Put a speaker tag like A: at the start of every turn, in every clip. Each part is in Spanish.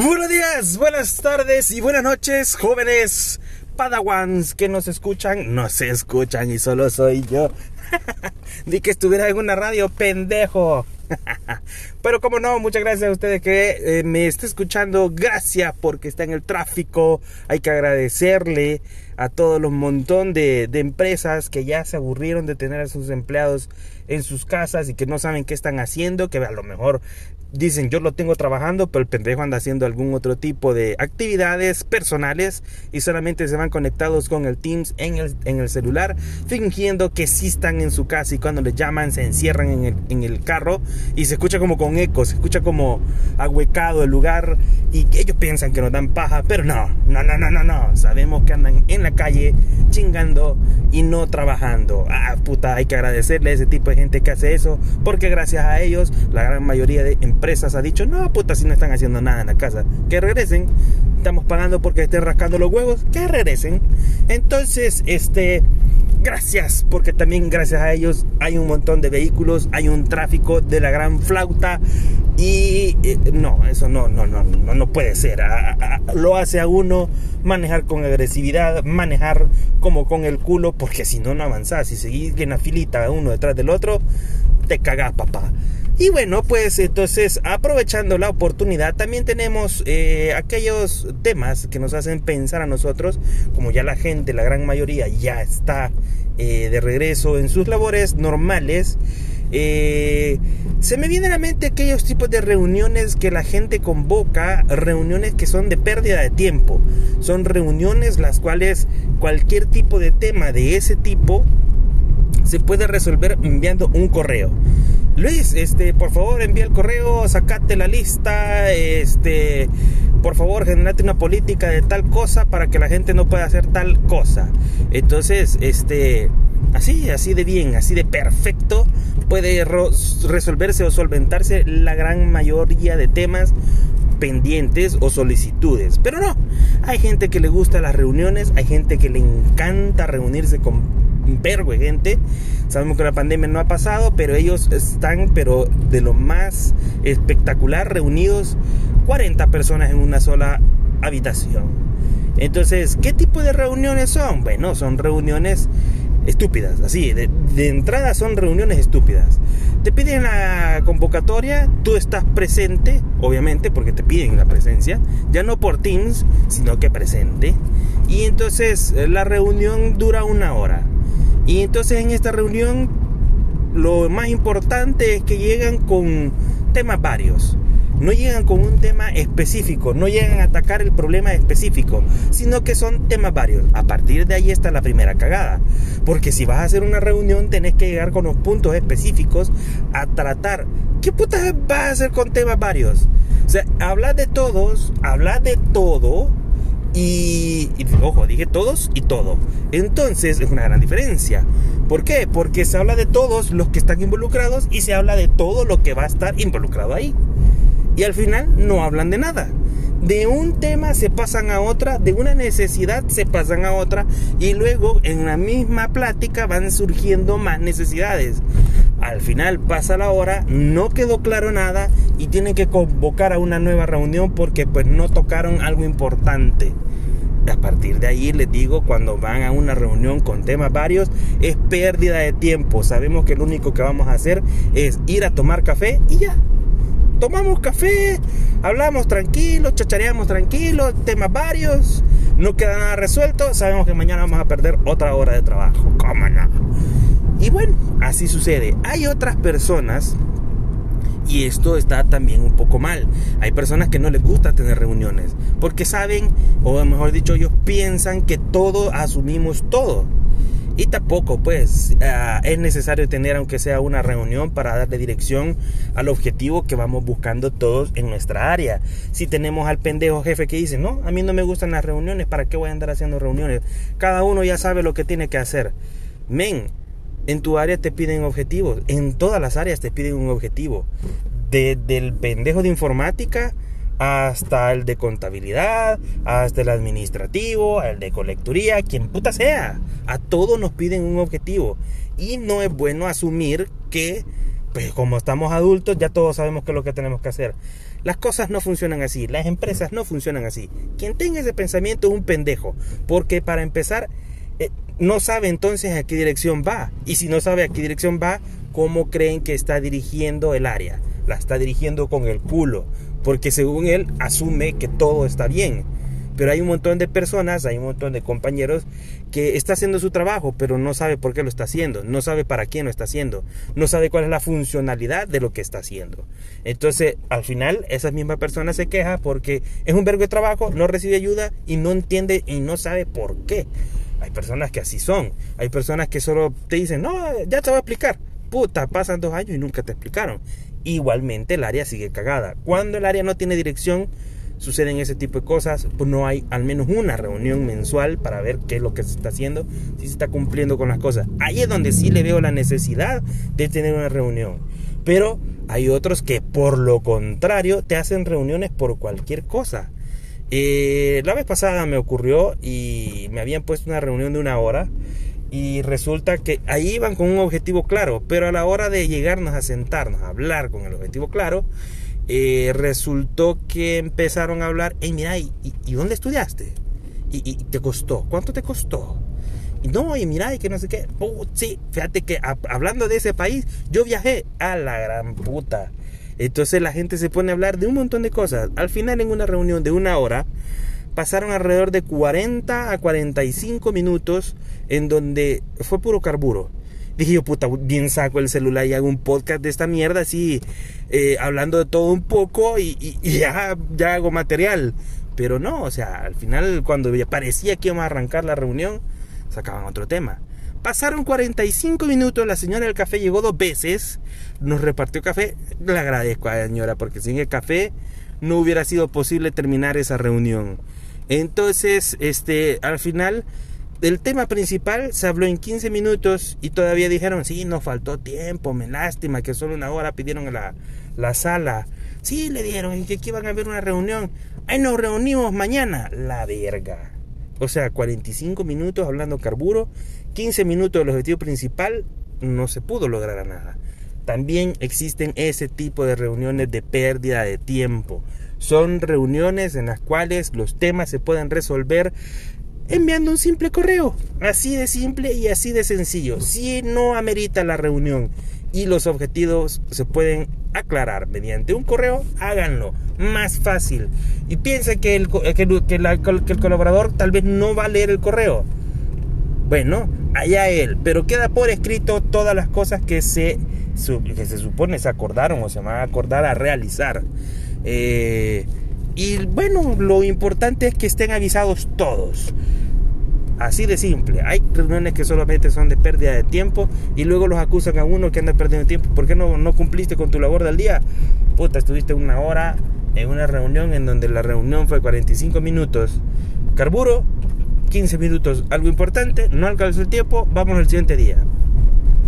A: Buenos días, buenas tardes y buenas noches, jóvenes padawans que nos escuchan. No se escuchan y solo soy yo. Di que estuviera en una radio, pendejo. Pero como no, muchas gracias a ustedes que eh, me esté escuchando. Gracias porque está en el tráfico. Hay que agradecerle a todos los montón de, de, empresas que ya se aburrieron de tener a sus empleados en sus casas y que no saben qué están haciendo, que a lo mejor dicen yo lo tengo trabajando, pero el pendejo anda haciendo algún otro tipo de actividades personales y solamente se van conectados con el Teams en el, en el celular, fingiendo que sí están en su casa y cuando les llaman se encierran en el, en el carro y se escucha como con eco, se escucha como ahuecado el lugar y ellos piensan que nos dan paja, pero no, no, no, no, no, no, sabemos que andan en la calle chingando y no trabajando. Ah, puta, hay que agradecerle a ese tipo de gente que hace eso, porque gracias a ellos la gran mayoría de ha dicho, no, puta, si no están haciendo nada en la casa, que regresen. Estamos pagando porque estén rascando los huevos, que regresen. Entonces, este, gracias, porque también gracias a ellos hay un montón de vehículos, hay un tráfico de la gran flauta y eh, no, eso no, no, no, no, no puede ser. A, a, lo hace a uno manejar con agresividad, manejar como con el culo, porque si no, no avanzás. Si seguís en la filita uno detrás del otro, te cagás, papá. Y bueno, pues entonces aprovechando la oportunidad, también tenemos eh, aquellos temas que nos hacen pensar a nosotros, como ya la gente, la gran mayoría, ya está eh, de regreso en sus labores normales. Eh, se me viene a la mente aquellos tipos de reuniones que la gente convoca, reuniones que son de pérdida de tiempo. Son reuniones las cuales cualquier tipo de tema de ese tipo se puede resolver enviando un correo. Luis, este, por favor envía el correo, sacate la lista, este, por favor generate una política de tal cosa para que la gente no pueda hacer tal cosa. Entonces, este, así, así de bien, así de perfecto puede resolverse o solventarse la gran mayoría de temas pendientes o solicitudes. Pero no, hay gente que le gusta las reuniones, hay gente que le encanta reunirse con vergo de gente. Sabemos que la pandemia no ha pasado, pero ellos están, pero de lo más espectacular, reunidos 40 personas en una sola habitación. Entonces, ¿qué tipo de reuniones son? Bueno, son reuniones estúpidas, así, de, de, entrada son reuniones estúpidas. Te piden la convocatoria, tú estás presente, obviamente, porque te piden la presencia, ya no por Teams, sino que presente. Y entonces la reunión dura una hora. Y entonces en esta reunión lo más importante es que llegan con temas varios. No llegan con un tema específico, no llegan a atacar el problema específico, sino que son temas varios. A partir de ahí está la primera cagada. Porque si vas a hacer una reunión, tenés que llegar con los puntos específicos a tratar. ¿Qué putas vas a hacer con temas varios? O sea, hablar de todos, hablar de todo, y, y, ojo, dije todos y todo. Entonces es una gran diferencia. ¿Por qué? Porque se habla de todos los que están involucrados y se habla de todo lo que va a estar involucrado ahí. Y al final no hablan de nada. De un tema se pasan a otra, de una necesidad se pasan a otra y luego en la misma plática van surgiendo más necesidades. Al final pasa la hora, no quedó claro nada y tienen que convocar a una nueva reunión porque pues no tocaron algo importante. A partir de ahí les digo, cuando van a una reunión con temas varios, es pérdida de tiempo. Sabemos que lo único que vamos a hacer es ir a tomar café y ya. Tomamos café, hablamos tranquilos, chachareamos tranquilos, temas varios, no queda nada resuelto, sabemos que mañana vamos a perder otra hora de trabajo. ¿Cómo no? Y bueno, así sucede. Hay otras personas y esto está también un poco mal. Hay personas que no les gusta tener reuniones porque saben, o mejor dicho, ellos piensan que todo asumimos todo. Y tampoco, pues, uh, es necesario tener, aunque sea una reunión, para darle dirección al objetivo que vamos buscando todos en nuestra área. Si tenemos al pendejo jefe que dice, no, a mí no me gustan las reuniones, ¿para qué voy a andar haciendo reuniones? Cada uno ya sabe lo que tiene que hacer. Men, en tu área te piden objetivos, en todas las áreas te piden un objetivo. Desde el pendejo de informática hasta el de contabilidad, hasta el administrativo, el de colecturía, quien puta sea. A todos nos piden un objetivo. Y no es bueno asumir que, pues como estamos adultos, ya todos sabemos qué es lo que tenemos que hacer. Las cosas no funcionan así, las empresas no funcionan así. Quien tenga ese pensamiento es un pendejo, porque para empezar no sabe entonces a qué dirección va. Y si no sabe a qué dirección va, ¿cómo creen que está dirigiendo el área? La está dirigiendo con el culo, porque según él asume que todo está bien pero hay un montón de personas, hay un montón de compañeros que está haciendo su trabajo, pero no sabe por qué lo está haciendo, no sabe para quién lo está haciendo, no sabe cuál es la funcionalidad de lo que está haciendo. Entonces, al final, esa misma persona se queja porque es un vergo de trabajo, no recibe ayuda y no entiende y no sabe por qué. Hay personas que así son. Hay personas que solo te dicen, no, ya te voy a explicar. Puta, pasan dos años y nunca te explicaron. Igualmente el área sigue cagada. Cuando el área no tiene dirección, suceden ese tipo de cosas, pues no hay al menos una reunión mensual para ver qué es lo que se está haciendo, si se está cumpliendo con las cosas. Ahí es donde sí le veo la necesidad de tener una reunión. Pero hay otros que por lo contrario te hacen reuniones por cualquier cosa. Eh, la vez pasada me ocurrió y me habían puesto una reunión de una hora y resulta que ahí iban con un objetivo claro, pero a la hora de llegarnos a sentarnos a hablar con el objetivo claro, eh, resultó que empezaron a hablar, hey, mira, ¿y, dónde estudiaste? ¿Y, te costó? ¿Cuánto te costó? Y no, y mira, y que no sé qué. sí, fíjate que hablando de ese país, yo viajé a la gran puta. Entonces la gente se pone a hablar de un montón de cosas. Al final, en una reunión de una hora, pasaron alrededor de 40 a 45 minutos en donde fue puro carburo. Dije yo, puta, bien saco el celular y hago un podcast de esta mierda así, eh, hablando de todo un poco y, ya, ya hago material. Pero no, o sea, al final cuando parecía que íbamos a arrancar la reunión, sacaban otro tema. Pasaron 45 minutos, la señora del café llegó dos veces, nos repartió café. Le agradezco a la señora porque sin el café no hubiera sido posible terminar esa reunión. Entonces, este, al final del tema principal se habló en 15 minutos y todavía dijeron, sí, nos faltó tiempo, me lástima que solo una hora pidieron la, la sala. Sí, le dieron, y que aquí iban a haber una reunión. Ahí nos reunimos mañana. La verga. O sea, 45 minutos hablando carburo, 15 minutos del objetivo principal, no se pudo lograr nada. También existen ese tipo de reuniones de pérdida de tiempo. Son reuniones en las cuales los temas se pueden resolver enviando un simple correo. Así de simple y así de sencillo. Si no amerita la reunión y los objetivos se pueden aclarar mediante un correo, háganlo. Más fácil. Y piensa que el, que, el colaborador tal vez no va a leer el correo. Bueno, allá él. Pero queda por escrito todas las cosas que se, que se supone se acordaron o se van a acordar a realizar. Eh, y bueno, lo importante es que estén avisados todos. Así de simple. Hay reuniones que solamente son de pérdida de tiempo y luego los acusan a uno que anda perdiendo tiempo. ¿Por qué no, no cumpliste con tu labor del día? Puta, estuviste una hora en una reunión en donde la reunión fue 45 minutos. Carburo, 15 minutos. Algo importante, no alcanzó el tiempo, vamos al siguiente día.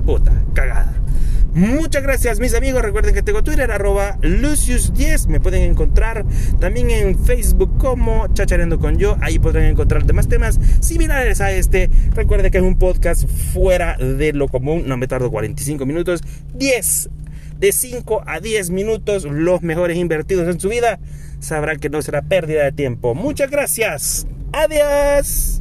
A: Puta, cagada. Muchas gracias mis amigos, recuerden que tengo Twitter arroba Lucius10, me pueden encontrar también en Facebook como Chachareando con yo, ahí podrán encontrar demás temas similares a este. Recuerden que es un podcast fuera de lo común, no me tardo 45 minutos, 10 de 5 a 10 minutos, los mejores invertidos en su vida, sabrán que no será pérdida de tiempo. Muchas gracias, adiós.